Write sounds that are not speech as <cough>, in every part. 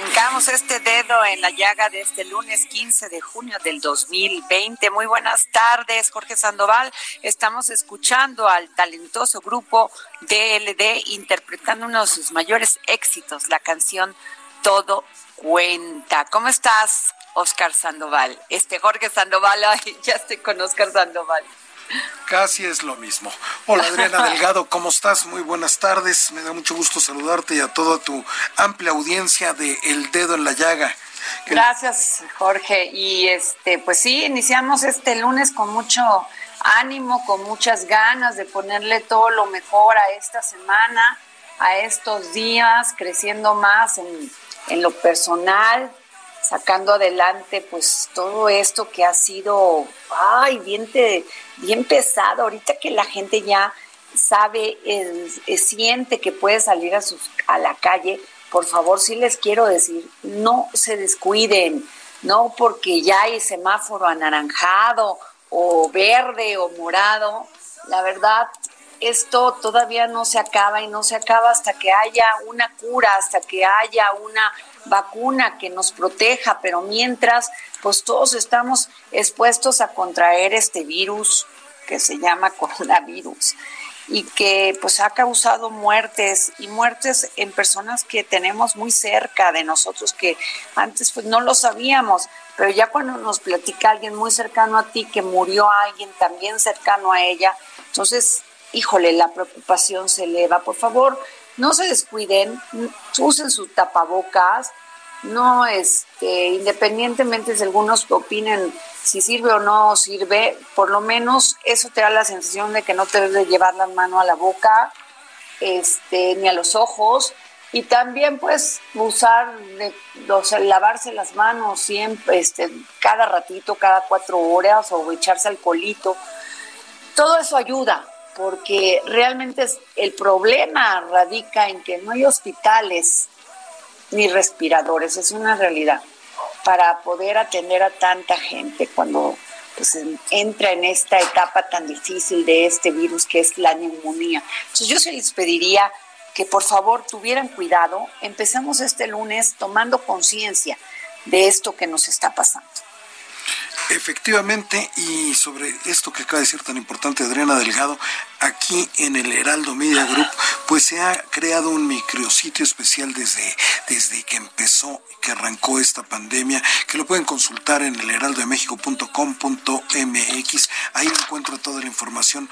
arrancamos este dedo en la llaga de este lunes 15 de junio del 2020. Muy buenas tardes, Jorge Sandoval. Estamos escuchando al talentoso grupo DLD interpretando uno de sus mayores éxitos, la canción Todo Cuenta. ¿Cómo estás, Oscar Sandoval? Este Jorge Sandoval, <laughs> ay, ya estoy con Oscar Sandoval. Casi es lo mismo. Hola Adriana <laughs> Delgado, ¿cómo estás? Muy buenas tardes. Me da mucho gusto saludarte y a toda tu amplia audiencia de El Dedo en la Llaga. Gracias, Jorge. Y este, pues sí, iniciamos este lunes con mucho ánimo, con muchas ganas de ponerle todo lo mejor a esta semana, a estos días, creciendo más en, en lo personal, sacando adelante pues todo esto que ha sido, ay, bien, te- bien pesado. Ahorita que la gente ya sabe, eh, eh, siente que puede salir a, sus, a la calle, por favor, sí les quiero decir, no se descuiden, no porque ya hay semáforo anaranjado o verde o morado, la verdad, esto todavía no se acaba y no se acaba hasta que haya una cura, hasta que haya una vacuna que nos proteja, pero mientras, pues todos estamos expuestos a contraer este virus que se llama coronavirus y que pues ha causado muertes y muertes en personas que tenemos muy cerca de nosotros que antes pues no lo sabíamos, pero ya cuando nos platica alguien muy cercano a ti que murió alguien también cercano a ella, entonces, híjole, la preocupación se eleva. Por favor, no se descuiden, usen sus tapabocas, no, este, independientemente si algunos opinen si sirve o no sirve, por lo menos eso te da la sensación de que no te debes de llevar la mano a la boca, este, ni a los ojos, y también pues usar, de, o sea, lavarse las manos siempre, este, cada ratito, cada cuatro horas, o echarse alcoholito. Todo eso ayuda, porque realmente el problema radica en que no hay hospitales ni respiradores, es una realidad, para poder atender a tanta gente cuando pues, en- entra en esta etapa tan difícil de este virus que es la neumonía. Entonces yo se les pediría que por favor tuvieran cuidado, empecemos este lunes tomando conciencia de esto que nos está pasando. Efectivamente, y sobre esto que acaba de decir tan importante Adriana Delgado, aquí en el Heraldo Media Group, pues se ha creado un micrositio especial desde, desde que empezó, que arrancó esta pandemia, que lo pueden consultar en el heraldodemexico.com.mx. Ahí encuentro toda la información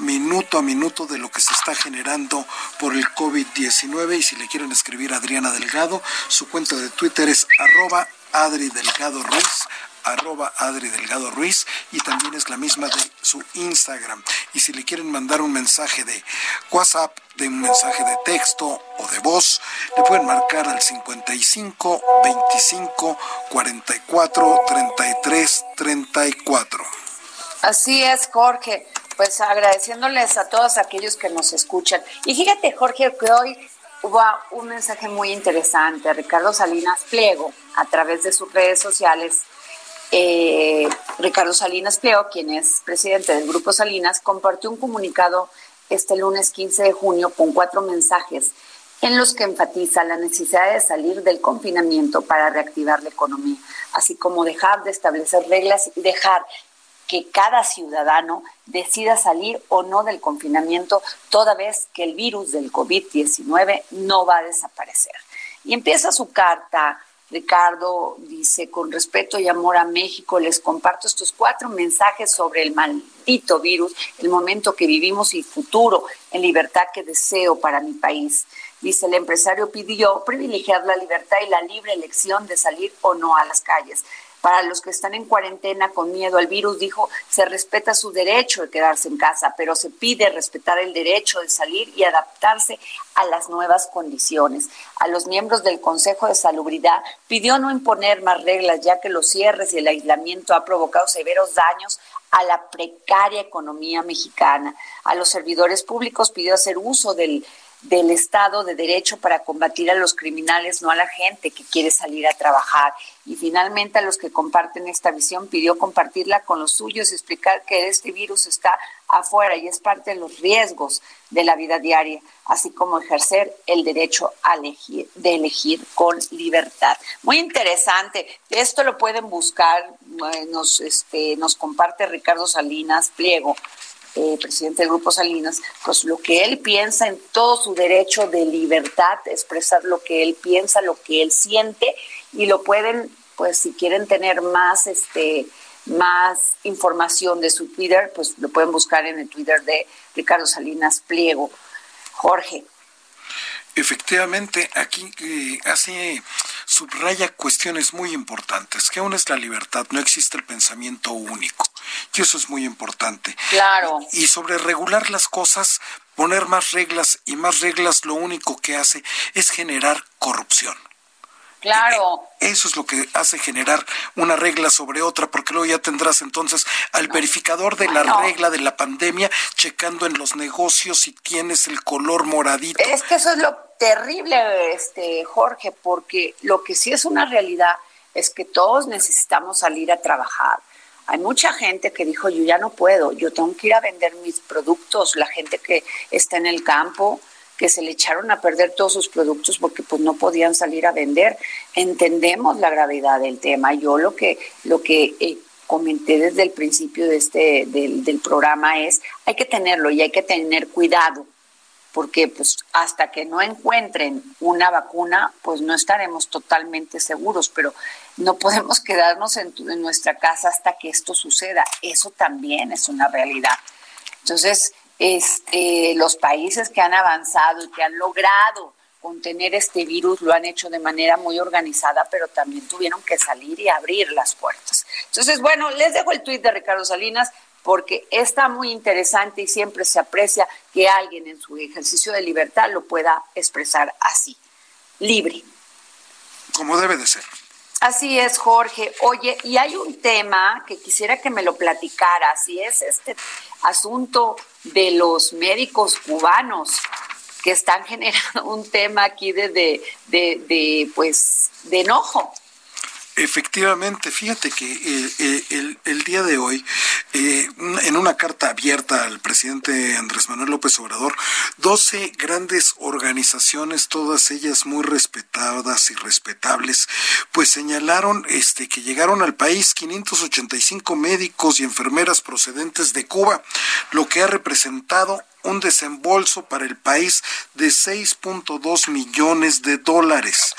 minuto a minuto de lo que se está generando por el COVID-19 y si le quieren escribir a Adriana Delgado, su cuenta de Twitter es arroba Adri Delgado Ruiz arroba Adri Delgado Ruiz y también es la misma de su Instagram. Y si le quieren mandar un mensaje de WhatsApp, de un mensaje de texto o de voz, le pueden marcar al 55 25 44 33 34. Así es, Jorge. Pues agradeciéndoles a todos aquellos que nos escuchan. Y fíjate, Jorge, que hoy hubo un mensaje muy interesante. Ricardo Salinas Pliego, a través de sus redes sociales, eh, Ricardo Salinas Pliego, quien es presidente del Grupo Salinas, compartió un comunicado este lunes 15 de junio con cuatro mensajes en los que enfatiza la necesidad de salir del confinamiento para reactivar la economía, así como dejar de establecer reglas y dejar que cada ciudadano decida salir o no del confinamiento, toda vez que el virus del COVID-19 no va a desaparecer. Y empieza su carta, Ricardo dice, con respeto y amor a México, les comparto estos cuatro mensajes sobre el maldito virus, el momento que vivimos y futuro en libertad que deseo para mi país. Dice, el empresario pidió privilegiar la libertad y la libre elección de salir o no a las calles. Para los que están en cuarentena con miedo al virus, dijo, se respeta su derecho de quedarse en casa, pero se pide respetar el derecho de salir y adaptarse a las nuevas condiciones. A los miembros del Consejo de Salubridad pidió no imponer más reglas, ya que los cierres y el aislamiento ha provocado severos daños a la precaria economía mexicana. A los servidores públicos pidió hacer uso del del Estado de Derecho para combatir a los criminales, no a la gente que quiere salir a trabajar. Y finalmente a los que comparten esta visión pidió compartirla con los suyos y explicar que este virus está afuera y es parte de los riesgos de la vida diaria, así como ejercer el derecho a elegir, de elegir con libertad. Muy interesante. Esto lo pueden buscar, nos, este, nos comparte Ricardo Salinas Pliego eh, presidente del Grupo Salinas, pues lo que él piensa en todo su derecho de libertad, expresar lo que él piensa, lo que él siente, y lo pueden, pues si quieren tener más, este, más información de su Twitter, pues lo pueden buscar en el Twitter de Ricardo Salinas Pliego. Jorge. Efectivamente, aquí eh, hace subraya cuestiones muy importantes, que aún es la libertad, no existe el pensamiento único. Y eso es muy importante. Claro. Y sobre regular las cosas, poner más reglas y más reglas lo único que hace es generar corrupción. Claro. Eso es lo que hace generar una regla sobre otra, porque luego ya tendrás entonces al verificador de la regla de la pandemia checando en los negocios si tienes el color moradito. Es que eso es lo terrible, este Jorge, porque lo que sí es una realidad es que todos necesitamos salir a trabajar. Hay mucha gente que dijo, yo ya no puedo, yo tengo que ir a vender mis productos, la gente que está en el campo, que se le echaron a perder todos sus productos porque pues no podían salir a vender. Entendemos la gravedad del tema. Yo lo que, lo que eh, comenté desde el principio de este, del, del programa es, hay que tenerlo y hay que tener cuidado porque pues hasta que no encuentren una vacuna, pues no estaremos totalmente seguros, pero no podemos <laughs> quedarnos en, nuestra casa hasta que esto suceda. Eso también es una realidad. Entonces, este, los países que han avanzado y que han logrado contener este virus lo han hecho de manera muy organizada, pero también tuvieron que salir y abrir las puertas. Entonces, bueno, les dejo el tuit de Ricardo Salinas porque está muy interesante y siempre se aprecia que alguien en su ejercicio de libertad lo pueda expresar así, libre. Como debe de ser. Así es, Jorge. Oye, y hay un tema que quisiera que me lo platicaras, y es este asunto de los médicos cubanos que están <laughs> generando un tema aquí de, de, de, pues, de enojo. Efectivamente, fíjate que eh, eh, el, día de hoy, eh, en una carta abierta al presidente Andrés Manuel López Obrador, 12 grandes organizaciones, todas ellas muy respetadas y respetables, pues señalaron este, que llegaron al país 585 médicos y enfermeras procedentes de Cuba, lo que ha representado un desembolso para el país de 6.2 millones de dólares.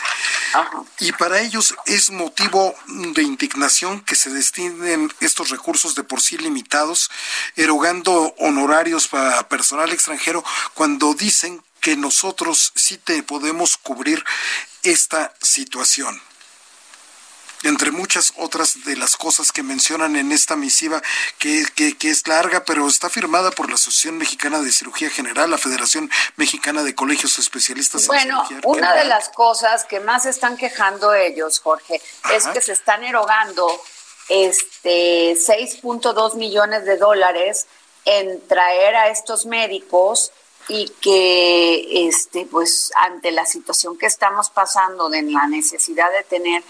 Y para ellos es motivo de indignación que se destinen estos recursos de por sí limitados, erogando honorarios para personal extranjero cuando dicen que nosotros sí te podemos cubrir esta situación. Entre muchas otras de las cosas que mencionan en esta misiva, que, que, es larga, pero está firmada por la Asociación Mexicana de Cirugía General, la Federación Mexicana de Colegios Especialistas bueno, en Una de las cosas que más están quejando ellos, Jorge, es que se están erogando este 6.2 millones de dólares en traer a estos médicos y que este pues ante la situación que estamos pasando de la necesidad de tener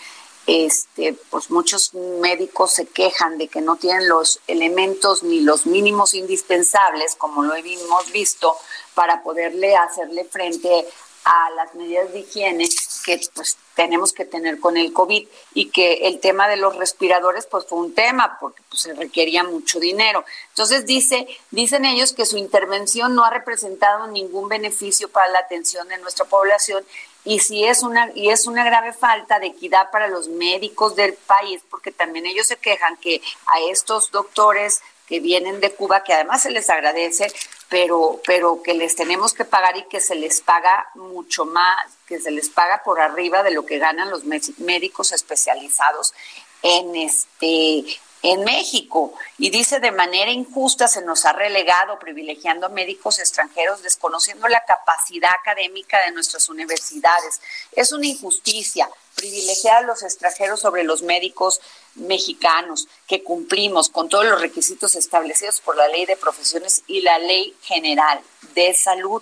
este pues muchos médicos se quejan de que no tienen los elementos ni los mínimos indispensables como lo hemos visto para poderle hacerle frente a las medidas de higiene que pues tenemos que tener con el COVID y que el tema de los respiradores pues fue un tema porque pues, se requería mucho dinero. Entonces dice, dicen ellos que su intervención no ha representado ningún beneficio para la atención de nuestra población y si es una y es una grave falta de equidad para los médicos del país porque también ellos se quejan que a estos doctores que vienen de Cuba, que además se les agradece, pero, pero que les tenemos que pagar y que se les paga mucho más, que se les paga por arriba de lo que ganan los médicos especializados en este en México y dice de manera injusta se nos ha relegado privilegiando médicos extranjeros desconociendo la capacidad académica de nuestras universidades. Es una injusticia privilegiar a los extranjeros sobre los médicos mexicanos que cumplimos con todos los requisitos establecidos por la ley de profesiones y la ley general de salud.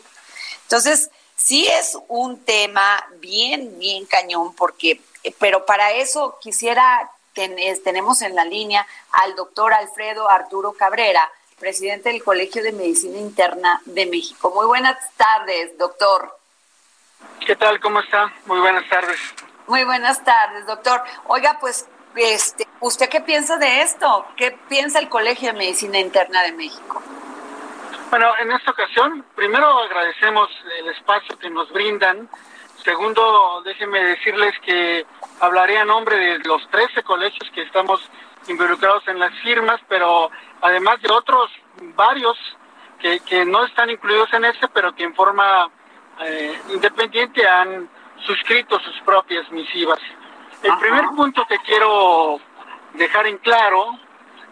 Entonces, sí es un tema bien, bien cañón, porque, pero para eso quisiera, tenemos en la línea al doctor Alfredo Arturo Cabrera, presidente del Colegio de Medicina Interna de México. Muy buenas tardes, doctor. ¿Qué tal? ¿Cómo está? Muy buenas tardes. Muy buenas tardes, doctor. Oiga, pues, este, ¿usted qué piensa de esto? ¿Qué piensa el Colegio de Medicina Interna de México? Bueno, en esta ocasión, primero agradecemos el espacio que nos brindan. Segundo, déjenme decirles que hablaré a nombre de los 13 colegios que estamos involucrados en las firmas, pero además de otros varios que, que no están incluidos en este, pero que en forma eh, independiente han suscrito sus propias misivas. El primer punto que quiero dejar en claro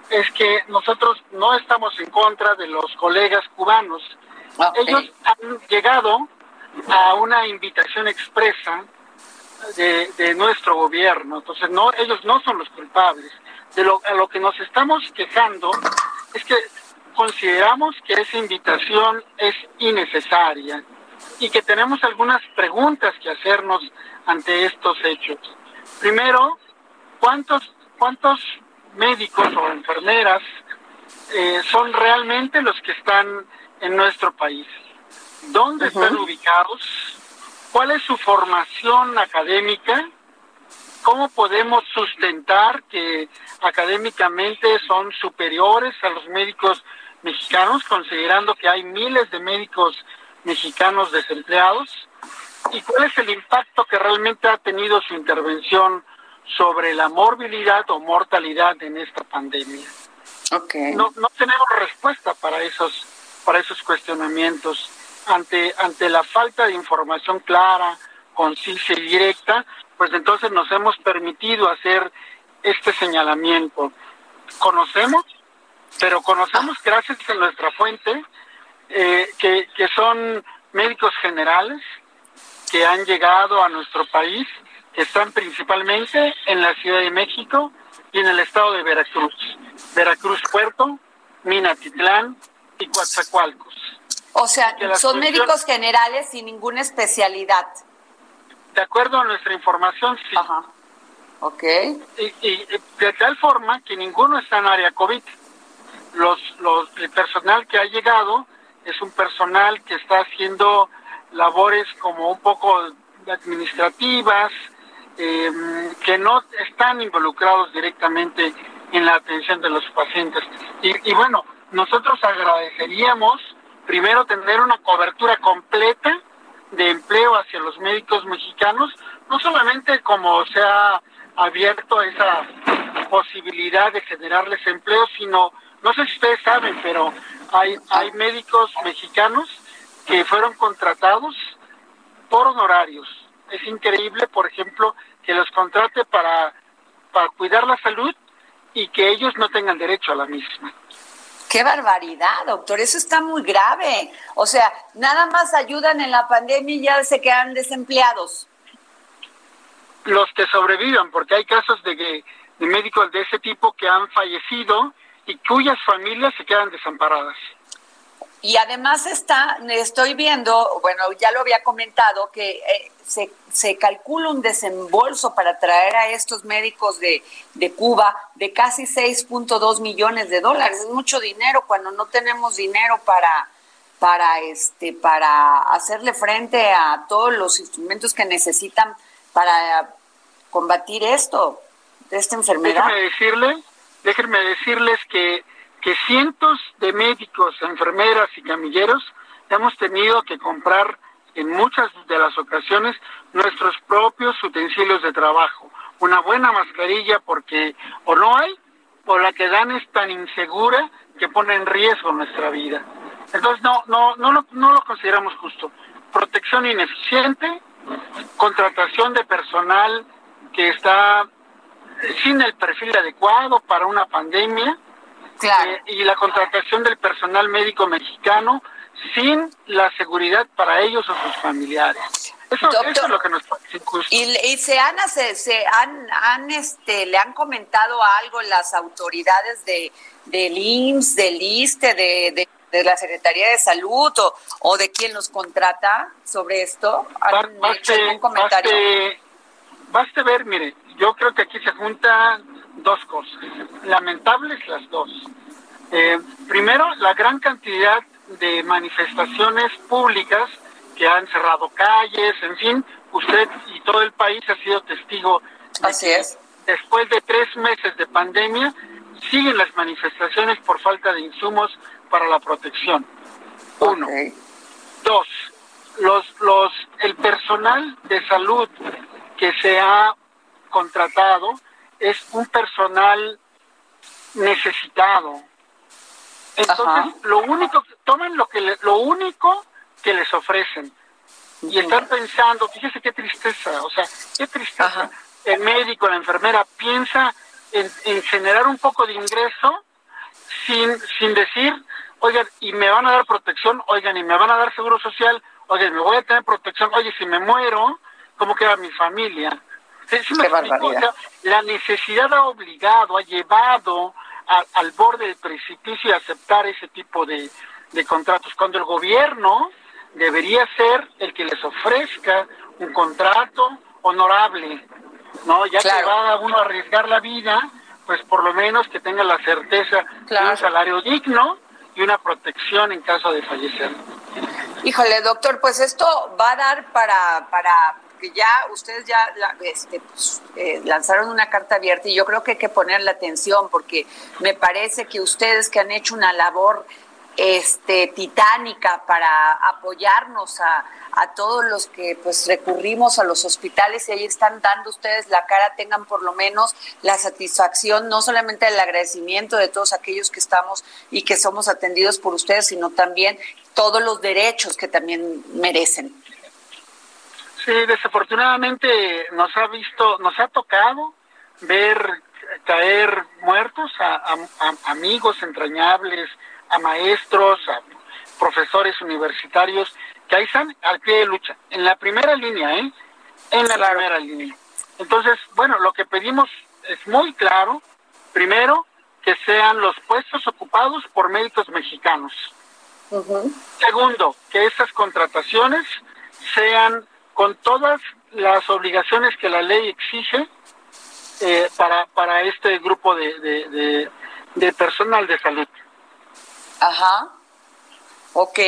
es que nosotros no estamos en contra de los colegas cubanos. Ellos han llegado a una invitación expresa de, nuestro gobierno. Entonces, no, ellos no son los culpables. De lo, a lo que nos estamos quejando es que consideramos que esa invitación es innecesaria y que tenemos algunas preguntas que hacernos ante estos hechos. Primero, ¿cuántos, cuántos médicos o enfermeras eh, son realmente los que están en nuestro país? ¿Dónde están ubicados? ¿Cuál es su formación académica? ¿Cómo podemos sustentar que académicamente son superiores a los médicos mexicanos, considerando que hay miles de médicos mexicanos desempleados y cuál es el impacto que realmente ha tenido su intervención sobre la morbilidad o mortalidad en esta pandemia. Okay. No, no tenemos respuesta para esos, para esos cuestionamientos. Ante, ante la falta de información clara, concisa y directa, pues entonces nos hemos permitido hacer este señalamiento. Conocemos, pero conocemos gracias a nuestra fuente eh, que, que son médicos generales que han llegado a nuestro país, que están principalmente en la Ciudad de México y en el estado de Veracruz. Veracruz Puerto, Minatitlán y Coatzacoalcos. O sea, son médicos generales sin ninguna especialidad. De acuerdo a nuestra información, sí. Ajá. Ok. Y, y, de tal forma que ninguno está en área COVID. Los, los, el personal que ha llegado es un personal que está haciendo labores como un poco administrativas, em, que no están involucrados directamente en la atención de los pacientes. Y, y bueno, nosotros agradeceríamos primero tener una cobertura completa de empleo hacia los médicos mexicanos, no solamente como se ha abierto esa posibilidad de generarles empleo, sino, no sé si ustedes saben, pero hay, hay médicos mexicanos que fueron contratados por honorarios. Es increíble, por ejemplo, que los contrate para para cuidar la salud y que ellos no tengan derecho a la misma. Qué barbaridad, doctor, eso está muy grave. O sea, nada más ayudan en la pandemia y ya se quedan desempleados. Los que sobrevivan, porque hay casos de, de médicos de ese tipo que han fallecido y cuyas familias se quedan desamparadas. Y además está, estoy viendo, bueno, ya lo había comentado, que eh, se, se, calcula un desembolso para traer a estos médicos de, de Cuba de casi 6.2 millones de dólares. Es mucho dinero cuando no tenemos dinero para, para, este, para hacerle frente a todos los instrumentos que necesitan para combatir esto, esta enfermedad. Déjenme decirle, déjenme decirles que que cientos de médicos, enfermeras y camilleros hemos tenido que comprar en muchas de las ocasiones nuestros propios utensilios de trabajo. Una buena mascarilla porque o no hay o la que dan es tan insegura que pone en riesgo nuestra vida. Entonces no, no, no, lo, no lo consideramos justo. Protección ineficiente, contratación de personal que está sin el perfil adecuado para una pandemia, eh, y la contratación del personal médico mexicano sin la seguridad para ellos o sus familiares. Eso, es lo que nos parece injusto. Y, se han, se, han, han, este, le han comentado algo las autoridades de del IMSS, del ISTE, de, de, la Secretaría de Salud o, o, de quien los contrata sobre esto? ¿Han hecho algún comentario? baste ver, mire, yo creo que aquí se juntan dos cosas, lamentables las dos. Eh, primero, la gran cantidad de manifestaciones públicas que han cerrado calles, en fin, usted y todo el país ha sido testigo. Así es. Después de tres meses de pandemia, siguen las manifestaciones por falta de insumos para la protección. Uno. Dos, los, los, el personal de salud que se ha contratado es un personal necesitado. Entonces, lo único, tomen lo que lo único que les ofrecen y están pensando, fíjese qué tristeza, o sea, qué tristeza. El médico, la enfermera piensa en, en, generar un poco de ingreso sin, sin decir, oigan, y me van a dar protección, oigan, y me van a dar seguro social, oigan, me voy a tener protección, oye, si me muero, ¿cómo queda mi familia? La necesidad ha obligado, ha llevado al borde del precipicio a aceptar ese tipo de, contratos, cuando el gobierno debería ser el que les ofrezca un contrato honorable, ¿no? Ya que va uno a arriesgar la vida, pues por lo menos que tenga la certeza de un salario digno y una protección en caso de fallecer. Híjole, doctor, pues esto va a dar para, para que ya ustedes ya este, pues, eh, lanzaron una carta abierta y yo creo que hay que ponerle atención porque me parece que ustedes que han hecho una labor este, titánica para apoyarnos a, a todos los que pues recurrimos a los hospitales y ahí están dando ustedes la cara, tengan por lo menos la satisfacción, no solamente el agradecimiento de todos aquellos que estamos y que somos atendidos por ustedes, sino también todos los derechos que también merecen. Sí, desafortunadamente nos ha visto, nos ha tocado ver caer muertos a, amigos entrañables, a maestros, a profesores universitarios que ahí están al pie de lucha, en la primera línea, ¿eh? En la primera línea. Entonces, bueno, lo que pedimos es muy claro. Primero, que sean los puestos ocupados por médicos mexicanos. Segundo, que esas contrataciones sean con todas las obligaciones que la ley exige eh, para, para este grupo de, de, personal de salud. Ajá. Ok,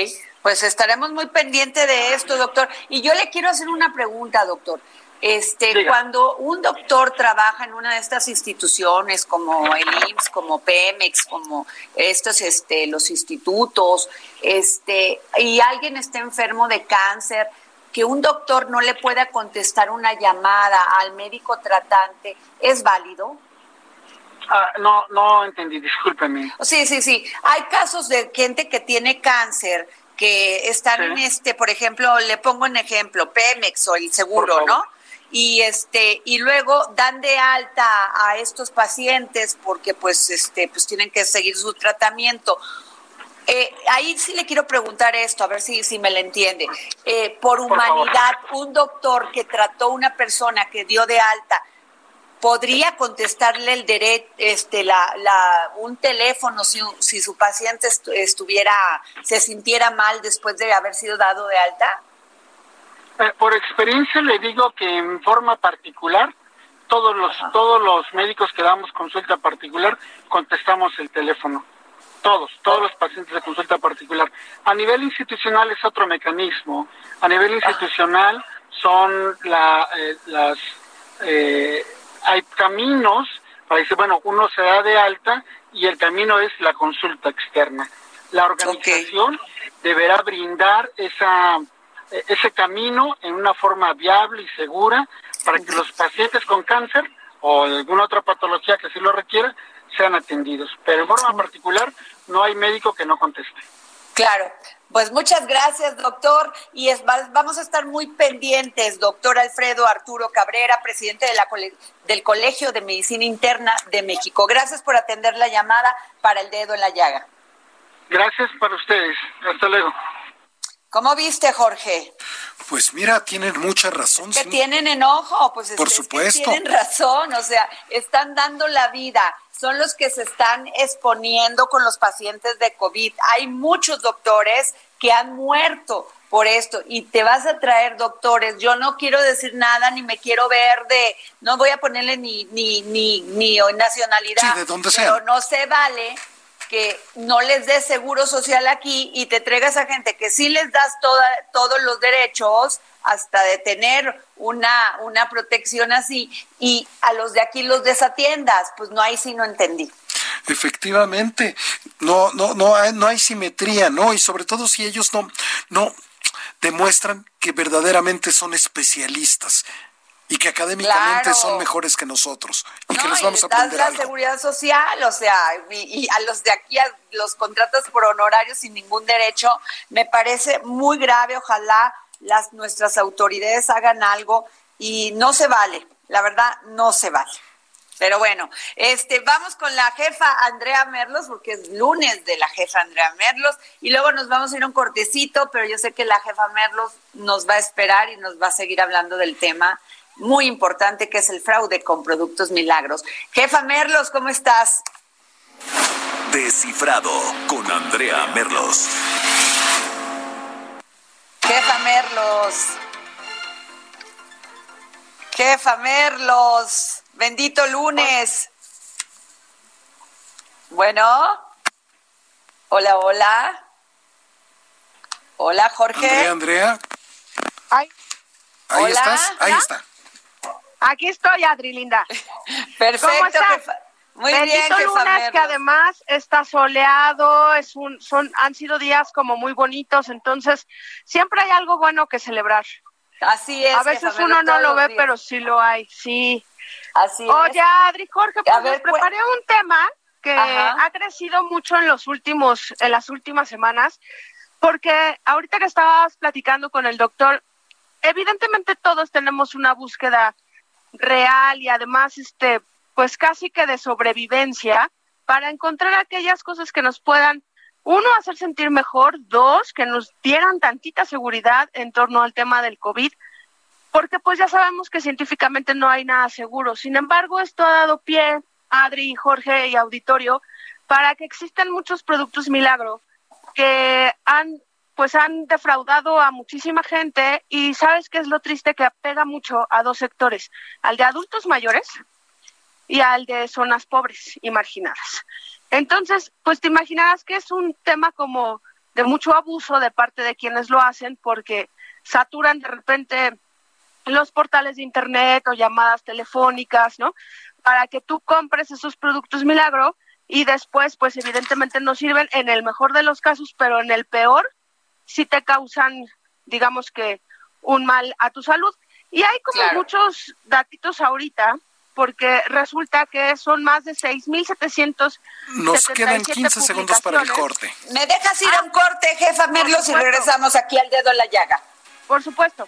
pues estaremos muy pendientes de esto, doctor. Y yo le quiero hacer una pregunta, doctor. Este, cuando un doctor trabaja en una de estas instituciones como el IMSS, como Pemex, como estos, este, los institutos, este, y alguien está enfermo de cáncer, que un doctor no le pueda contestar una llamada al médico tratante, ¿es válido? Ah, no, no entendí, discúlpeme. Sí, sí, sí. Hay casos de gente que tiene cáncer que están en este, por ejemplo, le pongo un ejemplo, Pemex o el seguro, ¿no? y este y luego dan de alta a estos pacientes porque pues este pues tienen que seguir su tratamiento. Eh, ahí sí le quiero preguntar esto, a ver si, si me lo entiende. Eh, por humanidad, un doctor que trató una persona que dio de alta, podría contestarle el derecho, este, la, la, un teléfono si, si su paciente estuviera, se sintiera mal después de haber sido dado de alta? Eh, por experiencia le digo que en forma particular, todos los, todos los médicos que damos consulta particular contestamos el teléfono. Todos, todos los pacientes de consulta particular. A nivel institucional es otro mecanismo. A nivel institucional son la, eh, las eh, hay caminos para decir, bueno, uno se da de alta y el camino es la consulta externa. La organización deberá brindar esa, ese camino en una forma viable y segura para que los pacientes con cáncer o alguna otra patología que así lo requiera sean atendidos. Pero en forma particular no hay médico que no conteste. Claro. Pues muchas gracias, doctor. Y es, vamos a estar muy pendientes, doctor Alfredo Arturo Cabrera, presidente de la, del Colegio de Medicina Interna de México. Gracias por atender la llamada para el dedo en la llaga. Gracias para ustedes. Hasta luego. ¿Cómo viste, Jorge? Pues mira, tienen mucha razón. que tienen enojo, pues por supuesto. tienen razón, o sea, están dando la vida, son los que se están exponiendo con los pacientes de COVID. Hay muchos doctores que han muerto por esto y te vas a traer doctores. Yo no quiero decir nada ni me quiero ver de, no voy a ponerle ni ni ni ni nacionalidad, de donde pero no se vale que no les des seguro social aquí y te traigas a gente que sí les das toda, todos los derechos hasta de tener una, una protección así y a los de aquí los desatiendas, pues no hay sí no entendí. Efectivamente, no, no, no hay, no hay simetría, ¿no? Y sobre todo si ellos no, no demuestran que verdaderamente son especialistas y que académicamente son mejores que nosotros y que les vamos a aprender la seguridad social, o sea, y, a los de aquí a los contratos por honorarios sin ningún derecho, me parece muy grave, ojalá las nuestras autoridades hagan algo y no se vale, la verdad no se vale. Pero bueno, este, vamos con la jefa Andrea Merlos, porque es lunes de la jefa Andrea Merlos, y luego nos vamos a ir a un cortecito, pero yo sé que la jefa Merlos nos va a esperar y nos va a seguir hablando del tema muy importante que es el fraude con productos milagros. Jefa Merlos, ¿cómo estás? Descifrado con Andrea Merlos. Jefa Merlos. Jefa Merlos. Bendito lunes. Bueno. Hola, hola. Hola, Jorge. Andrea, Andrea. Ahí estás, ahí está. Aquí estoy, Adri, linda. <laughs> Perfecto. ¿Cómo estás? Muy Bendito bien, lunes que además está soleado, es un, son, han sido días como muy bonitos, entonces siempre hay algo bueno que celebrar. Así es. A veces uno no lo ve, pero sí lo hay, sí. Así Oye, Adri, Jorge, pues les pues preparé un tema que ha crecido mucho en los últimos, en las últimas semanas, porque ahorita que estabas platicando con el doctor, evidentemente todos tenemos una búsqueda real y además este pues casi que de sobrevivencia para encontrar aquellas cosas que nos puedan uno hacer sentir mejor, dos que nos dieran tantita seguridad en torno al tema del COVID, porque pues ya sabemos que científicamente no hay nada seguro. Sin embargo, esto ha dado pie, Adri, Jorge y auditorio, para que existan muchos productos milagro que han pues han defraudado a muchísima gente y sabes qué es lo triste que apega mucho a dos sectores, al de adultos mayores y al de zonas pobres y marginadas. Entonces, pues te imaginarás que es un tema como de mucho abuso de parte de quienes lo hacen porque saturan de repente los portales de internet o llamadas telefónicas, ¿no? Para que tú compres esos productos milagro y después, pues evidentemente no sirven en el mejor de los casos, pero en el peor si te causan, digamos que, un mal a tu salud. Y hay como muchos datitos ahorita, porque resulta que son más de 6.700. Nos quedan 15 segundos para el corte. ¿Me dejas ir a un corte, jefa Merlos, y regresamos aquí al dedo en la llaga? Por supuesto.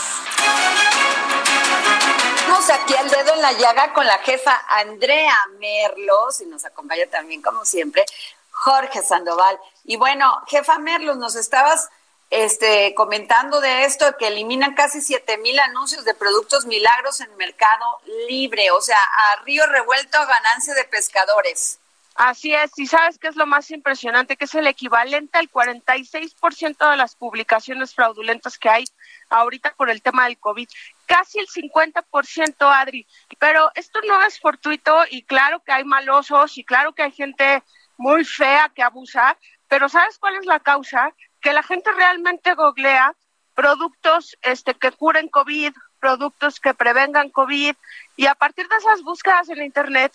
aquí al dedo en la llaga con la jefa Andrea Merlos y nos acompaña también, como siempre, Jorge Sandoval. Y bueno, jefa Merlos, nos estabas este, comentando de esto, que eliminan casi 7 mil anuncios de productos milagros en Mercado Libre, o sea, a río revuelto a ganancia de pescadores. Así es, y sabes qué es lo más impresionante, que es el equivalente al 46% de las publicaciones fraudulentas que hay ahorita por el tema del COVID. Casi el 50%, Adri. Pero esto no es fortuito y claro que hay malosos y claro que hay gente muy fea que abusa, pero ¿sabes cuál es la causa? Que la gente realmente googlea productos este, que curen COVID, productos que prevengan COVID y a partir de esas búsquedas en Internet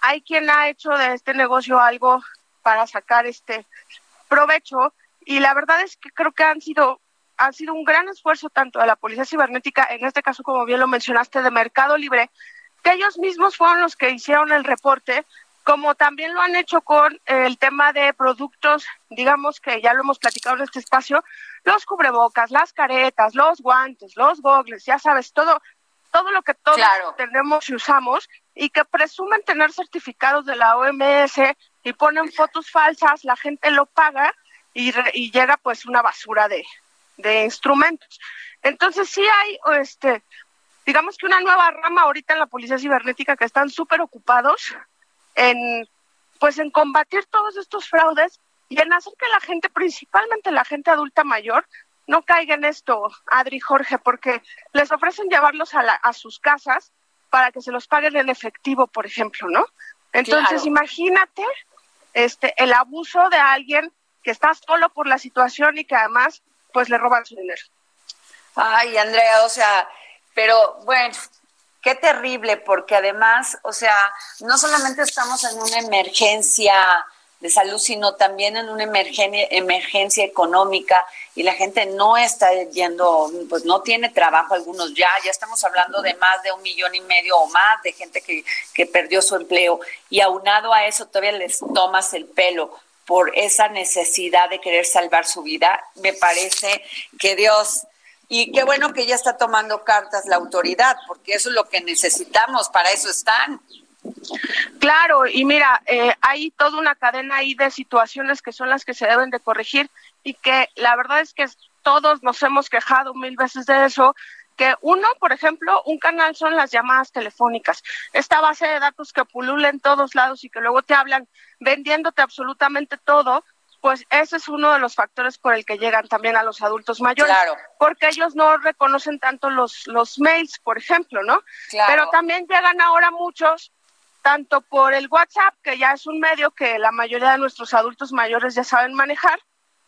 hay quien ha hecho de este negocio algo para sacar este provecho y la verdad es que creo que han sido ha sido un gran esfuerzo tanto de la Policía Cibernética, en este caso, como bien lo mencionaste, de Mercado Libre, que ellos mismos fueron los que hicieron el reporte, como también lo han hecho con el tema de productos, digamos que ya lo hemos platicado en este espacio, los cubrebocas, las caretas, los guantes, los gogles, ya sabes, todo, todo lo que todos tenemos y usamos y que presumen tener certificados de la OMS y ponen fotos falsas, la gente lo paga y, y llega pues una basura de, de instrumentos. Entonces sí hay, este, digamos que una nueva rama ahorita en la policía cibernética que están súper ocupados en, pues en combatir todos estos fraudes y en hacer que la gente, principalmente la gente adulta mayor, no caiga en esto, Adri Jorge, porque les ofrecen llevarlos a, a sus casas para que se los paguen en efectivo, por ejemplo, ¿no? Entonces, imagínate este el abuso de alguien que está solo por la situación y que además pues le roban su dinero. Ay, Andrea, o sea, pero bueno, qué terrible, porque además, o sea, no solamente estamos en una emergencia de salud, sino también en una emergencia, emergencia económica y la gente no está yendo, pues no tiene trabajo algunos ya, ya estamos hablando de más de un millón y medio o más de gente que, que perdió su empleo y aunado a eso todavía les tomas el pelo por esa necesidad de querer salvar su vida, me parece que Dios, y qué bueno que ya está tomando cartas la autoridad, porque eso es lo que necesitamos, para eso están. Claro, y mira, eh, hay toda una cadena ahí de situaciones que son las que se deben de corregir y que la verdad es que todos nos hemos quejado mil veces de eso, que uno, por ejemplo, un canal son las llamadas telefónicas, esta base de datos que pulula en todos lados y que luego te hablan vendiéndote absolutamente todo, pues ese es uno de los factores por el que llegan también a los adultos mayores, porque ellos no reconocen tanto los, los mails, por ejemplo, ¿no? Pero también llegan ahora muchos, tanto por el WhatsApp, que ya es un medio que la mayoría de nuestros adultos mayores ya saben manejar,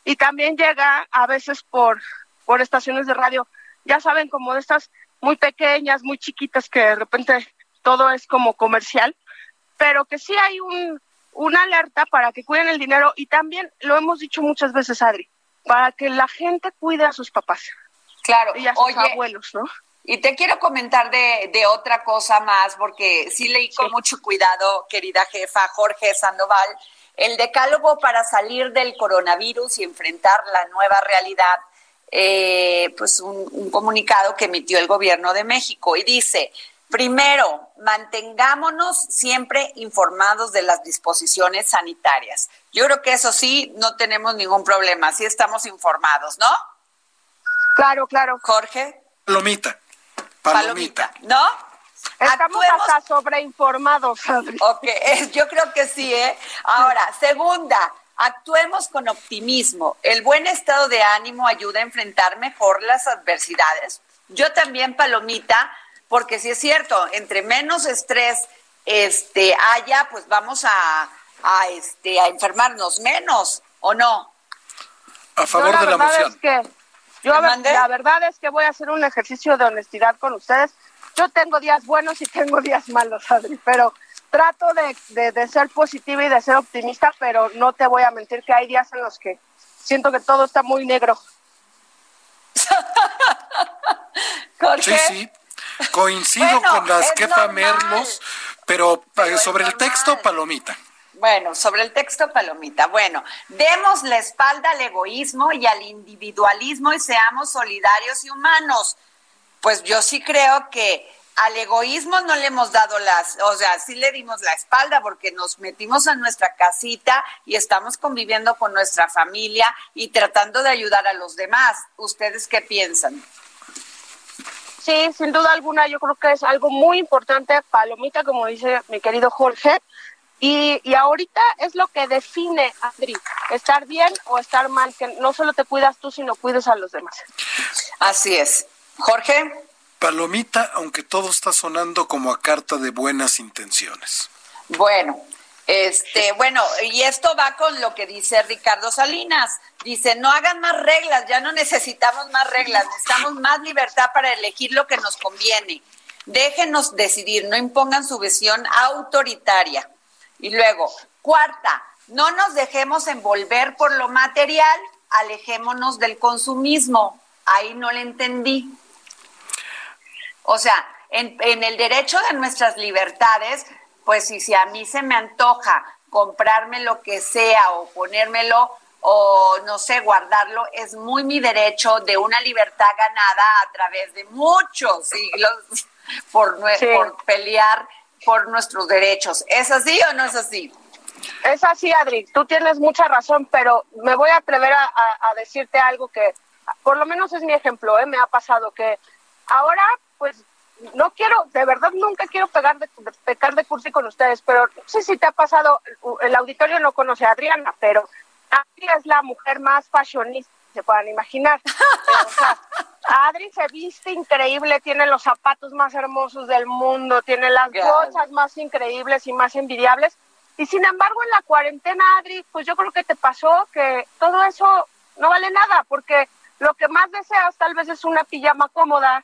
y también llega a veces por, por estaciones de radio ya saben, como de estas muy pequeñas, muy chiquitas, que de repente todo es como comercial, pero que sí hay un, una alerta para que cuiden el dinero y también lo hemos dicho muchas veces, Adri, para que la gente cuide a sus papás. Claro, y a sus abuelos, ¿no? Y te quiero comentar de, de otra cosa más, porque sí leí con mucho cuidado, querida jefa Jorge Sandoval, el decálogo para salir del coronavirus y enfrentar la nueva realidad eh, pues un, comunicado que emitió el gobierno de México y dice, primero, mantengámonos siempre informados de las disposiciones sanitarias. Yo creo que eso sí, no tenemos ningún problema, sí estamos informados, ¿no? Claro, claro. Jorge. Palomita. Palomita, ¿no? Estamos hasta sobreinformados. Ok, <laughs> yo creo que sí, ¿eh? Ahora, segunda, Actuemos con optimismo. El buen estado de ánimo ayuda a enfrentar mejor las adversidades. Yo también, Palomita, porque si es cierto, entre menos estrés este, haya, pues vamos a, a, este, a enfermarnos menos, ¿o no? A favor de la moción. Es que Yo la verdad es que voy a hacer un ejercicio de honestidad con ustedes. Yo tengo días buenos y tengo días malos, Adri, pero trato de, de, ser positiva y de ser optimista, pero no te voy a mentir que hay días en los que siento que todo está muy negro. <laughs> sí, sí. Coincido con las que Merlos, pero, eh, sobre el texto, palomita. Bueno, sobre el texto, palomita. Bueno, demos la espalda al egoísmo y al individualismo y seamos solidarios y humanos. Pues yo sí creo que al egoísmo no le hemos dado las, o sea, sí le dimos la espalda porque nos metimos a nuestra casita y estamos conviviendo con nuestra familia y tratando de ayudar a los demás. ¿Ustedes qué piensan? Sí, sin duda alguna, yo creo que es algo muy importante, palomita, como dice mi querido Jorge, y, y ahorita es lo que define, Adri, estar bien o estar mal, que no solo te cuidas tú, sino cuides a los demás. Así es. Jorge. Palomita, aunque todo está sonando como a carta de buenas intenciones. Bueno, este, bueno, y esto va con lo que dice Ricardo Salinas. Dice, no hagan más reglas, ya no necesitamos más reglas, necesitamos más libertad para elegir lo que nos conviene. Déjenos decidir, no impongan su visión autoritaria. Y luego, cuarta, no nos dejemos envolver por lo material, alejémonos del consumismo. Ahí no le entendí. O sea, en, el derecho de nuestras libertades, pues si, si a mí se me antoja comprarme lo que sea o ponérmelo o no sé, guardarlo, es muy mi derecho de una libertad ganada a través de muchos siglos <laughs> por, por pelear por nuestros derechos. ¿Es así o no es así? Es así, Adri. Tú tienes mucha razón, pero me voy a atrever a, a decirte algo que, por lo menos es mi ejemplo, ¿eh? me ha pasado que ahora pues no quiero, de verdad nunca quiero pegar de, pecar de cursi con ustedes, pero no sé si te ha pasado, el auditorio no conoce a Adriana, pero Adri es la mujer más fashionista se puedan imaginar. <laughs> Adri se viste increíble, tiene los zapatos más hermosos del mundo, tiene las bolsas más increíbles y más envidiables. Y sin embargo, en la cuarentena, Adri, pues yo creo que te pasó que todo eso no vale nada, porque lo que más deseas tal vez es una pijama cómoda,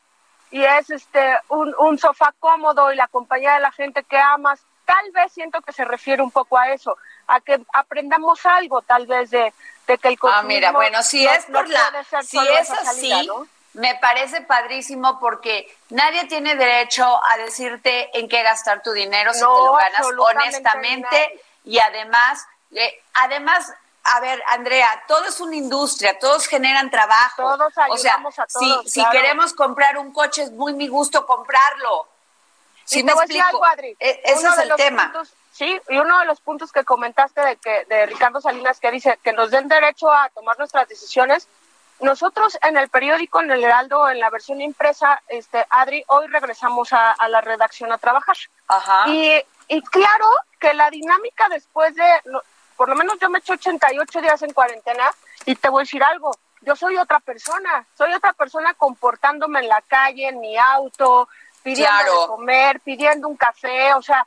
y es este un, un sofá cómodo y la compañía de la gente que amas, tal vez siento que se refiere un poco a eso, a que aprendamos algo tal vez de, de que el Ah, mira, bueno, si es por la si es así, me parece padrísimo porque nadie tiene derecho a decirte en qué gastar tu dinero si te lo ganas honestamente y además eh, además a ver, Andrea, todo es una industria, todos generan trabajo. Todos ayudamos o sea, Si, si queremos comprar un coche, es muy mi gusto comprarlo. Si me explico, e, ese es el tema. sí, y uno de los puntos que comentaste de que de Ricardo Salinas que dice que nos den derecho a tomar nuestras decisiones. Nosotros en el periódico, en el Heraldo, en la versión impresa, este, Adri, hoy regresamos a, la redacción a trabajar. Ajá. Y, y claro que la dinámica después de, por lo menos yo me eché 88 días en cuarentena y te voy a decir algo, yo soy otra persona, soy otra persona comportándome en la calle, en mi auto, pidiendo comer, pidiendo un café, o sea,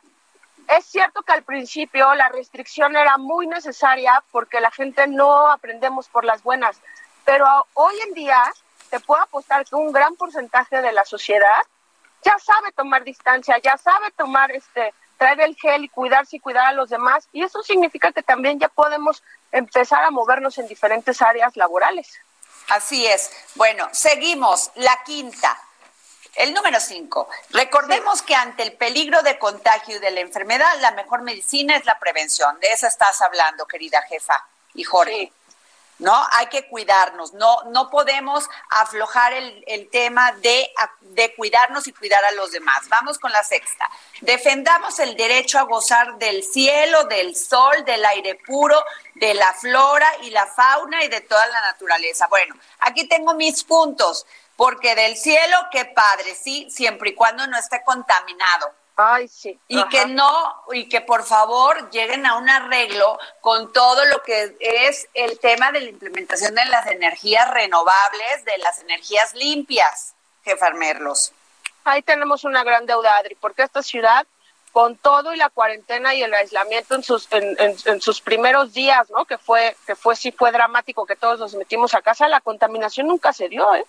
es cierto que al principio la restricción era muy necesaria porque la gente no aprendemos por las buenas, pero hoy en día te puedo apostar que un gran porcentaje de la sociedad ya sabe tomar distancia, ya sabe tomar este traer el gel y cuidarse y cuidar a los demás. Y eso significa que también ya podemos empezar a movernos en diferentes áreas laborales. Así es. Bueno, seguimos. La quinta. El número cinco. Recordemos que ante el peligro de contagio y de la enfermedad, la mejor medicina es la prevención. De eso estás hablando, querida jefa y Jorge. ¿No? Hay que cuidarnos, no, no podemos aflojar el, el tema de, de, cuidarnos y cuidar a los demás. Vamos con la sexta. Defendamos el derecho a gozar del cielo, del sol, del aire puro, de la flora y la fauna y de toda la naturaleza. Bueno, aquí tengo mis puntos, porque del cielo, qué padre, sí, siempre y cuando no esté contaminado Ay, sí. Y que no, y que por favor lleguen a un arreglo con todo lo que es el tema de la implementación de las energías renovables, de las energías limpias, jefa Merlos. Ahí tenemos una gran deuda, Adri, porque esta ciudad con todo y la cuarentena y el aislamiento en sus en, sus primeros días, ¿no? Que fue que fue sí fue dramático que todos nos metimos a casa, la contaminación nunca se dio, ¿eh?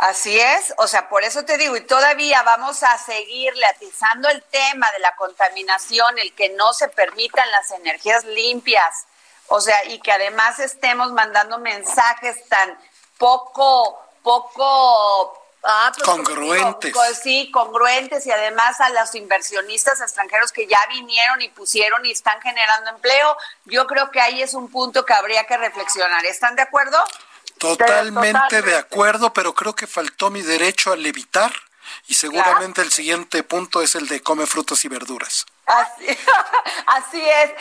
Así es, o sea, por eso te digo, y todavía vamos a seguirle atizando el tema de la contaminación, el que no se permitan las energías limpias, o sea, y que además estemos mandando mensajes tan poco, poco Ah, pues, congruentes. sí, congruentes y además a los inversionistas extranjeros que ya vinieron y pusieron y están generando empleo, yo creo que ahí es un punto que habría que reflexionar. ¿Están de acuerdo? Totalmente, de acuerdo, pero creo que faltó mi derecho a levitar y seguramente el siguiente punto es el de come frutas y verduras. Así, <laughs> así es,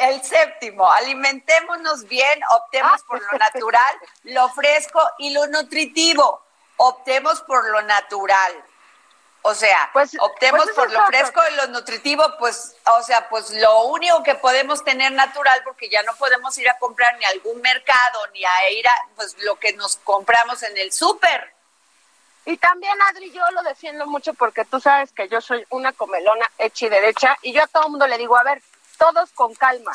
el séptimo, alimentémonos bien, optemos por lo natural, lo fresco y lo nutritivo optemos por lo natural. O sea, pues, optemos pues por lo fresco y lo nutritivo, pues, o sea, pues lo único que podemos tener natural, porque ya no podemos ir a comprar ni a algún mercado, ni a ir a, pues, lo que nos compramos en el súper. Y también, Adri, yo lo defiendo mucho porque tú sabes que yo soy una comelona hecha y derecha, y yo a todo el mundo le digo, a ver, todos con calma.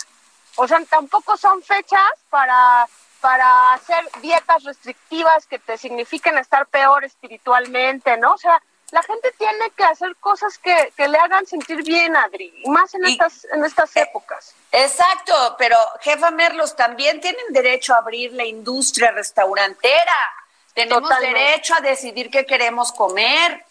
O sea, tampoco son fechas para para hacer dietas restrictivas que te signifiquen estar peor espiritualmente, ¿no? O sea, la gente tiene que hacer cosas que, le hagan sentir bien, Adri, y más en estas, en estas eh, épocas. Exacto, pero jefa Merlos, también tienen derecho a abrir la industria restaurantera. Tenemos derecho a decidir qué queremos comer.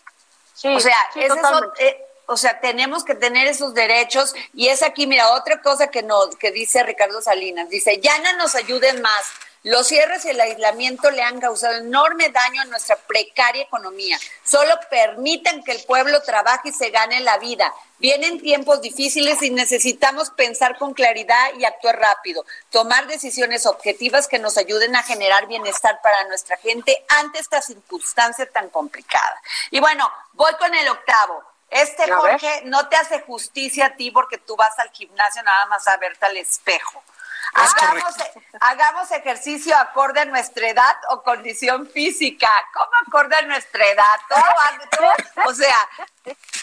Sí, o sea, eh, o sea, tenemos que tener esos derechos y es aquí, mira, otra cosa que, no, que dice Ricardo Salinas, dice, ya no nos ayuden más. Los cierres y el aislamiento le han causado enorme daño a nuestra precaria economía. Solo permiten que el pueblo trabaje y se gane la vida. Vienen tiempos difíciles y necesitamos pensar con claridad y actuar rápido. Tomar decisiones objetivas que nos ayuden a generar bienestar para nuestra gente ante esta circunstancia tan complicada. Y bueno, voy con el octavo. Este, Jorge, no te hace justicia a ti porque tú vas al gimnasio nada más a verte al espejo. Hagamos, hagamos, ejercicio acorde a nuestra edad o condición física. ¿Cómo acorde a nuestra edad? o sea,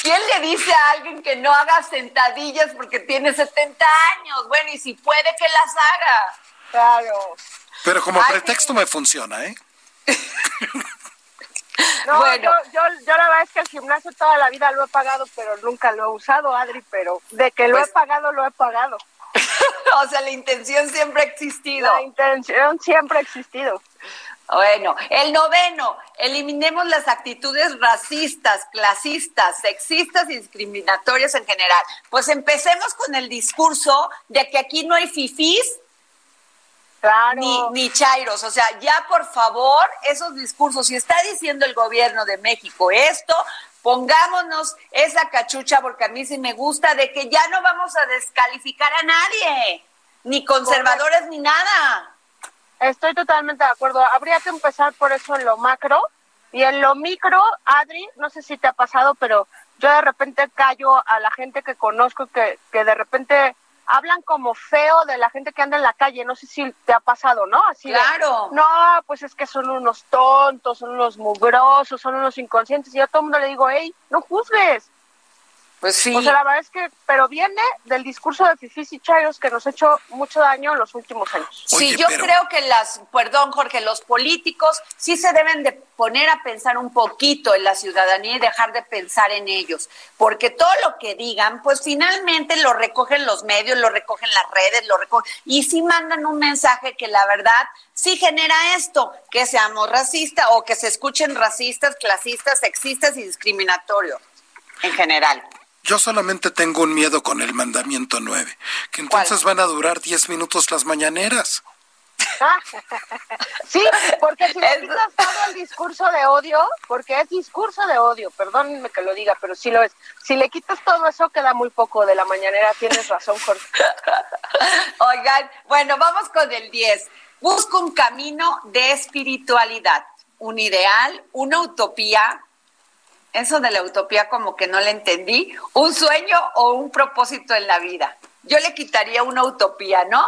¿quién le dice a alguien que no haga sentadillas porque tiene 70 años? Bueno, y si puede que las haga. Claro. Pero como pretexto me funciona, ¿eh? <laughs> No, bueno. yo, yo, la verdad es que el gimnasio toda la vida lo he pagado, pero nunca lo he usado, Adri, pero de que lo he pues pagado, lo he pagado. <laughs> o sea, la intención siempre ha existido. La intención siempre ha existido. Bueno, el noveno, eliminemos las actitudes racistas, clasistas, sexistas y discriminatorias en general. Pues empecemos con el discurso de que aquí no hay fifís ni, ni chairos. O sea, ya por favor, esos discursos, si está diciendo el gobierno de México esto, pongámonos esa cachucha, porque a mí sí me gusta, de que ya no vamos a descalificar a nadie, ni conservadores ni nada. Estoy totalmente de acuerdo. Habría que empezar por eso en lo macro. Y en lo micro, Adri, no sé si te ha pasado, pero yo de repente callo a la gente que conozco que, que de repente hablan como feo de la gente que anda en la calle, no sé si te ha pasado, ¿no? Así claro. no, pues es que son unos tontos, son unos mugrosos, son unos inconscientes, y yo a todo el mundo le digo, hey, no juzgues, pues sí. O sea, la verdad es que, pero viene del discurso de Fifis y Chayos que nos ha hecho mucho daño en los últimos años. sí, yo creo que las, perdón Jorge, los políticos sí se deben de poner a pensar un poquito en la ciudadanía y dejar de pensar en ellos, porque todo lo que digan, pues finalmente lo recogen los medios, lo recogen las redes, lo recogen, y sí mandan un mensaje que la verdad sí genera esto, que seamos racistas o que se escuchen racistas, clasistas, sexistas y discriminatorios en general. Yo solamente tengo un miedo con el mandamiento 9, que entonces van a durar 10 minutos las mañaneras. <laughs> sí, porque si le quitas todo el discurso de odio, porque es discurso de odio, perdónenme que lo diga, pero sí lo es. Si le quitas todo eso, queda muy poco de la mañanera, tienes razón, Jorge. <laughs> Oigan, bueno, vamos con el 10. Busca un camino de espiritualidad, un ideal, una utopía eso de la utopía como que no le entendí. ¿Un sueño o un propósito en la vida? Yo le quitaría una utopía, ¿no?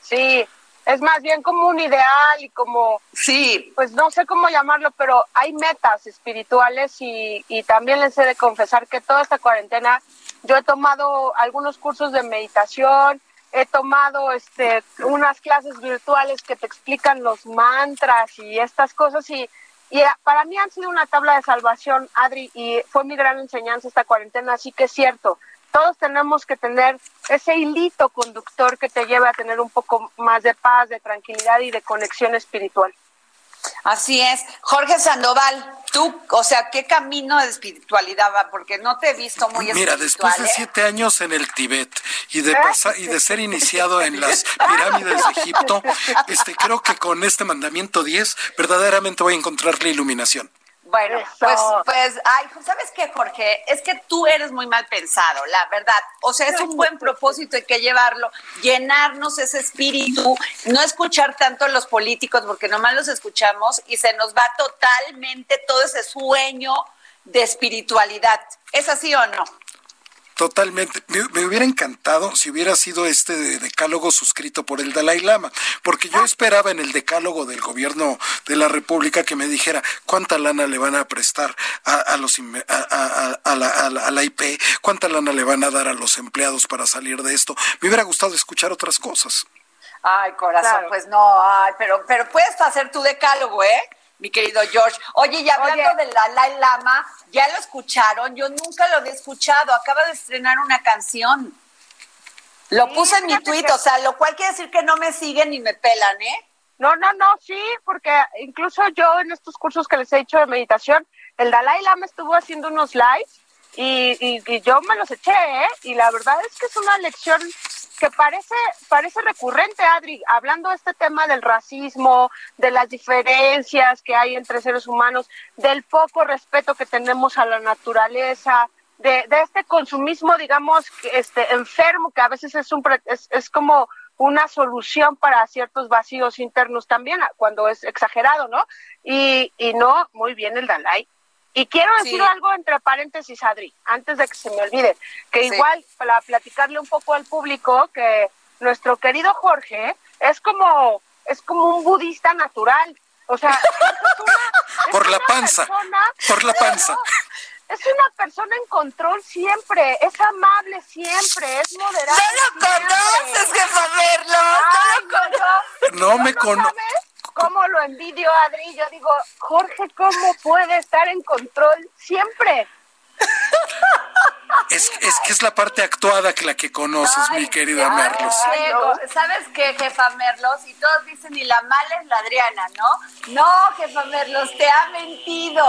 Sí, es más bien como un ideal y como... Sí. Pues no sé cómo llamarlo, pero hay metas espirituales y, y también les he de confesar que toda esta cuarentena yo he tomado algunos cursos de meditación, he tomado este unas clases virtuales que te explican los mantras y estas cosas y, y para mí han sido una tabla de salvación, Adri, y fue mi gran enseñanza esta cuarentena, así que es cierto, todos tenemos que tener ese hilito conductor que te lleve a tener un poco más de paz, de tranquilidad y de conexión espiritual. Así es. Jorge Sandoval, tú, o sea, ¿qué camino de espiritualidad va? Porque no te he visto muy Mira, después de ¿eh? siete años en el Tíbet y de <laughs> pasar, y de ser iniciado en las pirámides de Egipto, este, creo que con este mandamiento 10 verdaderamente voy a encontrar la iluminación. Bueno, pues, pues, ay, ¿sabes qué, Jorge? Es que tú eres muy mal pensado, la verdad. O sea, es un buen propósito, hay que llevarlo, llenarnos ese espíritu, no escuchar tanto a los políticos, porque nomás los escuchamos y se nos va totalmente todo ese sueño de espiritualidad. ¿Es así o no? Totalmente. Me, hubiera encantado si hubiera sido este decálogo suscrito por el Dalai Lama, porque yo esperaba en el decálogo del gobierno de la República que me dijera cuánta lana le van a prestar a, los a, la, IP, cuánta lana le van a dar a los empleados para salir de esto. Me hubiera gustado escuchar otras cosas. Ay, corazón, pues no, ay, pero, pero puedes hacer tu decálogo, ¿eh? Mi querido George. Oye, y hablando del Dalai Lama, ¿ya lo escucharon? Yo nunca lo había escuchado. Acaba de estrenar una canción. Lo puse en mi tweet, o sea, lo cual quiere decir que no me siguen ni me pelan, ¿eh? No, no, no, sí, porque incluso yo en estos cursos que les he hecho de meditación, el Dalai Lama estuvo haciendo unos lives y, y yo me los eché, ¿eh? Y la verdad es que es una lección que parece, parece recurrente, Adri, hablando de este tema del racismo, de las diferencias que hay entre seres humanos, del poco respeto que tenemos a la naturaleza, de, de este consumismo, digamos, este enfermo, que a veces es, un, es, es como una solución para ciertos vacíos internos también, cuando es exagerado, ¿no? Y, y no, muy bien el Dalai, y quiero decir algo entre paréntesis, Adri, antes de que se me olvide, que igual para platicarle un poco al público que nuestro querido Jorge es como es como un budista natural, o sea, <laughs> es una, por la panza, por la panza. es una persona en control siempre, es amable siempre, es moderado. No lo conoces, jefa Merlo, no, no me conozco cómo lo envidio, Adri. Yo digo, Jorge, ¿cómo puede estar en control siempre? Es, es que es la parte actuada que la que conoces, mi querida Merlos. ¿Sabes qué, jefa Merlos? Y todos dicen, y la mala es la Adriana, ¿no? No, jefa Merlos, te ha mentido.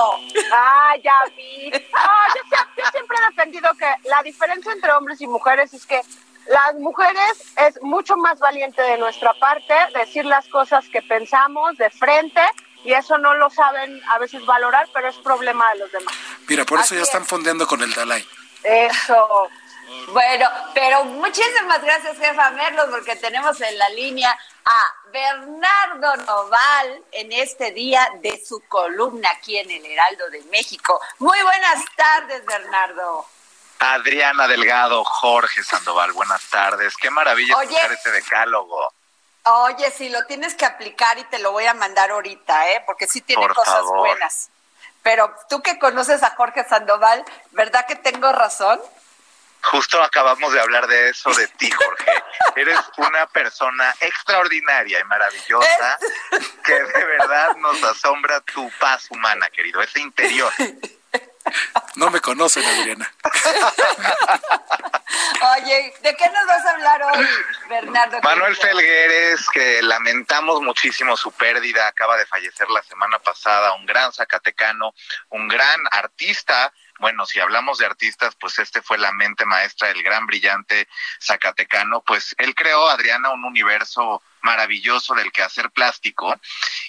Ah, ya vi. yo siempre he defendido que la diferencia entre hombres y mujeres es que las mujeres es mucho más valiente de nuestra parte decir las cosas que pensamos de frente y eso no lo saben a veces valorar, pero es problema de los demás. Mira, por eso ya están fondeando con el Dalai. Eso. Bueno, pero muchísimas gracias, jefa Merlos, porque tenemos en la línea a Bernardo Noval en este día de su columna aquí en el Heraldo de México. Muy buenas tardes, Bernardo. Adriana Delgado, Jorge Sandoval, buenas tardes. Qué maravilla escuchar este decálogo. Oye, si lo tienes que aplicar y te lo voy a mandar ahorita, ¿eh? Porque sí tiene cosas buenas. Pero tú que conoces a Jorge Sandoval, ¿verdad que tengo razón? Justo acabamos de hablar de eso de ti, Jorge. <laughs> Eres una persona extraordinaria y maravillosa que de verdad nos asombra tu paz humana, querido, ese interior. <laughs> No me conocen, Adriana. <laughs> Oye, ¿de qué nos vas a hablar hoy, Bernardo? Manuel Felgueres, que lamentamos muchísimo su pérdida, acaba de fallecer la semana pasada, un gran zacatecano, un gran artista bueno, si hablamos de artistas, pues este fue la mente maestra del gran brillante Zacatecano, pues él creó, Adriana, un universo maravilloso del quehacer plástico.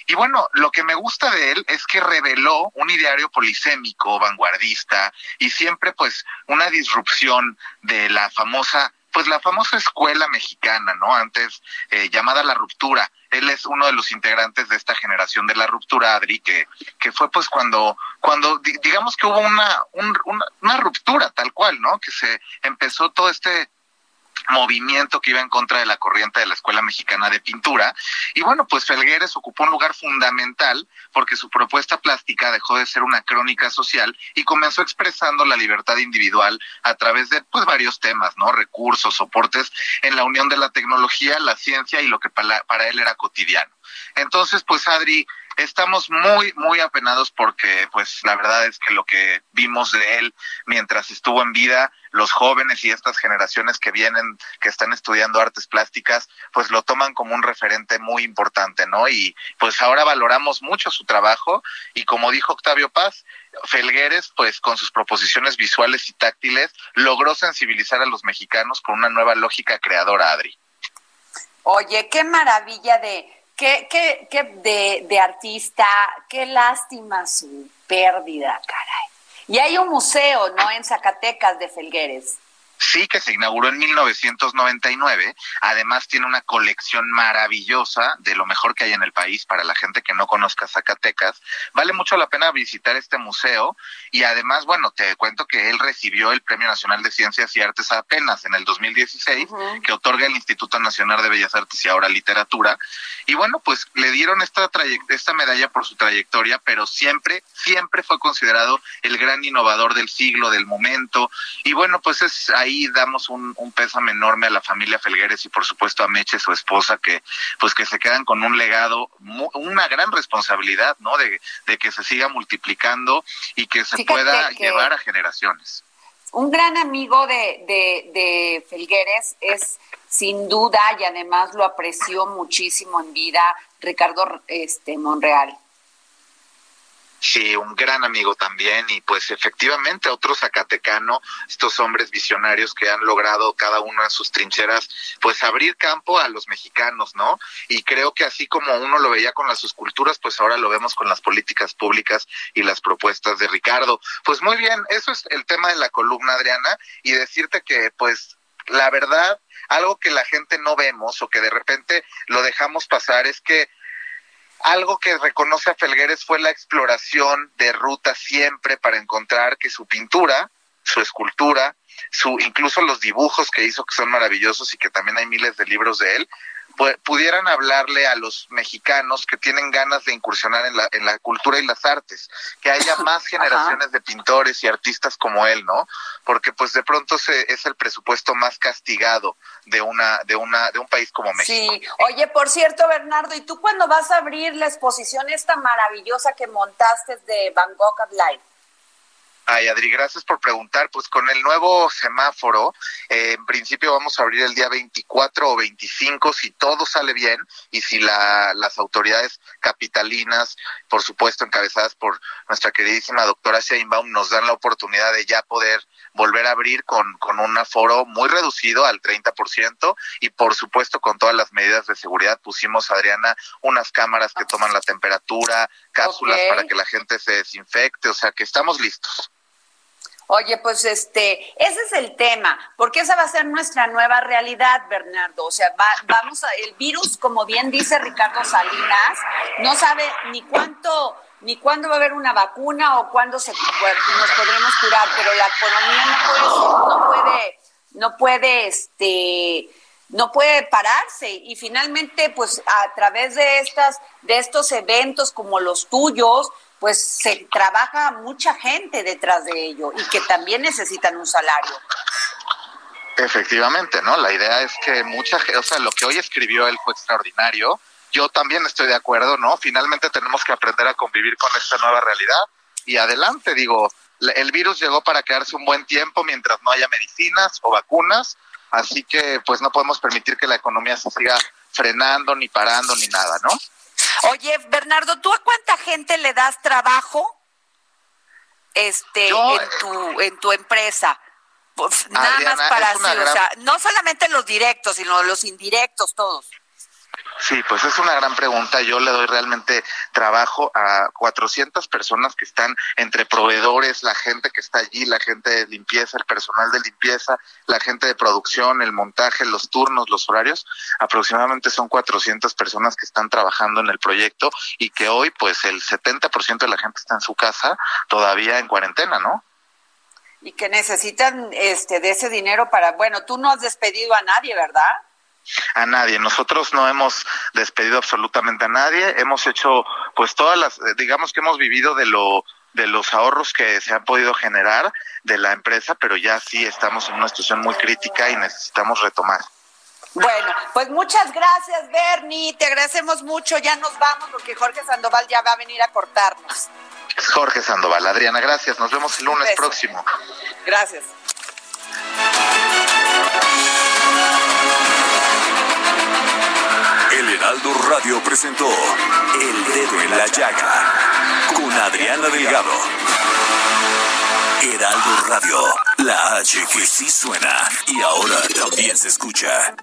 Y bueno, lo que me gusta de él es que reveló un ideario polisémico, vanguardista y siempre pues una disrupción de la famosa pues la famosa escuela mexicana, ¿no? Antes eh, llamada La Ruptura. Él es uno de los integrantes de esta generación de La Ruptura, Adri, que, que fue pues cuando, cuando digamos que hubo una, una, una ruptura tal cual, ¿no? Que se empezó todo este movimiento que iba en contra de la corriente de la Escuela Mexicana de Pintura. Y bueno, pues Felgueres ocupó un lugar fundamental porque su propuesta plástica dejó de ser una crónica social y comenzó expresando la libertad individual a través de pues varios temas, ¿no? Recursos, soportes en la unión de la tecnología, la ciencia y lo que para, para él era cotidiano. Entonces, pues Adri, estamos muy, muy apenados porque, pues, la verdad es que lo que vimos de él mientras estuvo en vida, los jóvenes y estas generaciones que vienen, que están estudiando artes plásticas, pues lo toman como un referente muy importante, ¿no? Y pues ahora valoramos mucho su trabajo y como dijo Octavio Paz, Felgueres, pues con sus proposiciones visuales y táctiles, logró sensibilizar a los mexicanos con una nueva lógica creadora, Adri. Oye, qué maravilla de qué, qué, qué de, de artista, qué lástima su pérdida, caray. Y hay un museo, ¿no? En Zacatecas de Felgueres. Sí, que se inauguró en 1999. Además tiene una colección maravillosa de lo mejor que hay en el país para la gente que no conozca Zacatecas. Vale mucho la pena visitar este museo y además, bueno, te cuento que él recibió el Premio Nacional de Ciencias y Artes apenas en el 2016, que otorga el Instituto Nacional de Bellas Artes y ahora Literatura. Y bueno, pues le dieron esta, esta medalla por su trayectoria, pero siempre, siempre fue considerado el gran innovador del siglo, del momento. Y bueno, pues es ahí damos un, un pésame enorme a la familia Felgueres y por supuesto a Meche, su esposa, que pues que se quedan con un legado, una gran responsabilidad, ¿no? De, que se siga multiplicando y que se pueda llevar a generaciones. Un gran amigo de, de, de Felgueres es sin duda y además lo apreció muchísimo en vida Ricardo este Monreal. Sí, un gran amigo también y pues efectivamente otro zacatecano, estos hombres visionarios que han logrado cada uno en sus trincheras, pues abrir campo a los mexicanos, ¿no? Y creo que así como uno lo veía con las esculturas, pues ahora lo vemos con las políticas públicas y las propuestas de Ricardo. Pues muy bien, eso es el tema de la columna, Adriana, y decirte que pues la verdad, algo que la gente no vemos o que de repente lo dejamos pasar es que algo que reconoce a Felgueres fue la exploración de ruta siempre para encontrar que su pintura, su escultura, su incluso los dibujos que hizo que son maravillosos y que también hay miles de libros de él, pudieran hablarle a los mexicanos que tienen ganas de incursionar en la, en la cultura y las artes, que haya <laughs> más generaciones de pintores y artistas como él, ¿no? Porque pues de pronto se, es el presupuesto más castigado de una de una de un país como México. Sí, oye, por cierto, Bernardo, ¿y tú cuándo vas a abrir la exposición esta maravillosa que montaste de Van Gogh Live? Ay, Adri, gracias por preguntar. Pues con el nuevo semáforo, eh, en principio vamos a abrir el día 24 o 25, si todo sale bien y si la, las autoridades capitalinas, por supuesto encabezadas por nuestra queridísima doctora Sheinbaum, nos dan la oportunidad de ya poder volver a abrir con, con un aforo muy reducido al 30% y por supuesto con todas las medidas de seguridad pusimos, Adriana, unas cámaras que toman la temperatura, cápsulas para que la gente se desinfecte, o sea que estamos listos. Oye, pues este, ese es el tema, porque esa va a ser nuestra nueva realidad, Bernardo. O sea, vamos a, el virus, como bien dice Ricardo Salinas, no sabe ni cuánto, ni cuándo va a haber una vacuna o cuándo se, nos podremos curar, pero la economía no puede, no puede, no puede, este, no puede pararse y finalmente, pues a través de estas, de estos eventos como los tuyos, pues se trabaja mucha gente detrás de ello y que también necesitan un salario. Efectivamente, ¿no? La idea es que mucha gente, o sea, lo que hoy escribió él fue extraordinario. Yo también estoy de acuerdo, ¿no? Finalmente tenemos que aprender a convivir con esta nueva realidad y adelante, digo, el virus llegó para quedarse un buen tiempo mientras no haya medicinas o vacunas, así que pues no podemos permitir que la economía se siga frenando ni parando ni nada, ¿no? Oye, Bernardo, ¿tú a cuánta gente le das trabajo este en tu en tu empresa? Pues, nada más para así, o sea, no solamente los directos, sino los indirectos todos. Sí, pues es una gran pregunta. Yo le doy realmente trabajo a 400 personas que están entre proveedores, la gente que está allí, la gente de limpieza, el personal de limpieza, la gente de producción, el montaje, los turnos, los horarios. Aproximadamente son 400 personas que están trabajando en el proyecto y que hoy pues el 70% de la gente está en su casa todavía en cuarentena, ¿no? y que necesitan este de ese dinero para, bueno, tú no has despedido a nadie, ¿verdad? A nadie. Nosotros no hemos despedido absolutamente a nadie. Hemos hecho, pues todas las, digamos que hemos vivido de lo de los ahorros que se han podido generar de la empresa, pero ya sí estamos en una situación muy crítica y necesitamos retomar. Bueno, pues muchas gracias, Bernie. Te agradecemos mucho. Ya nos vamos porque Jorge Sandoval ya va a venir a cortarnos. Jorge Sandoval, Adriana, gracias. Nos vemos el lunes próximo. Gracias. Heraldo Radio presentó El Dedo en la Llaga con Adriana Delgado. Heraldo Radio, la H que sí suena y ahora también se escucha.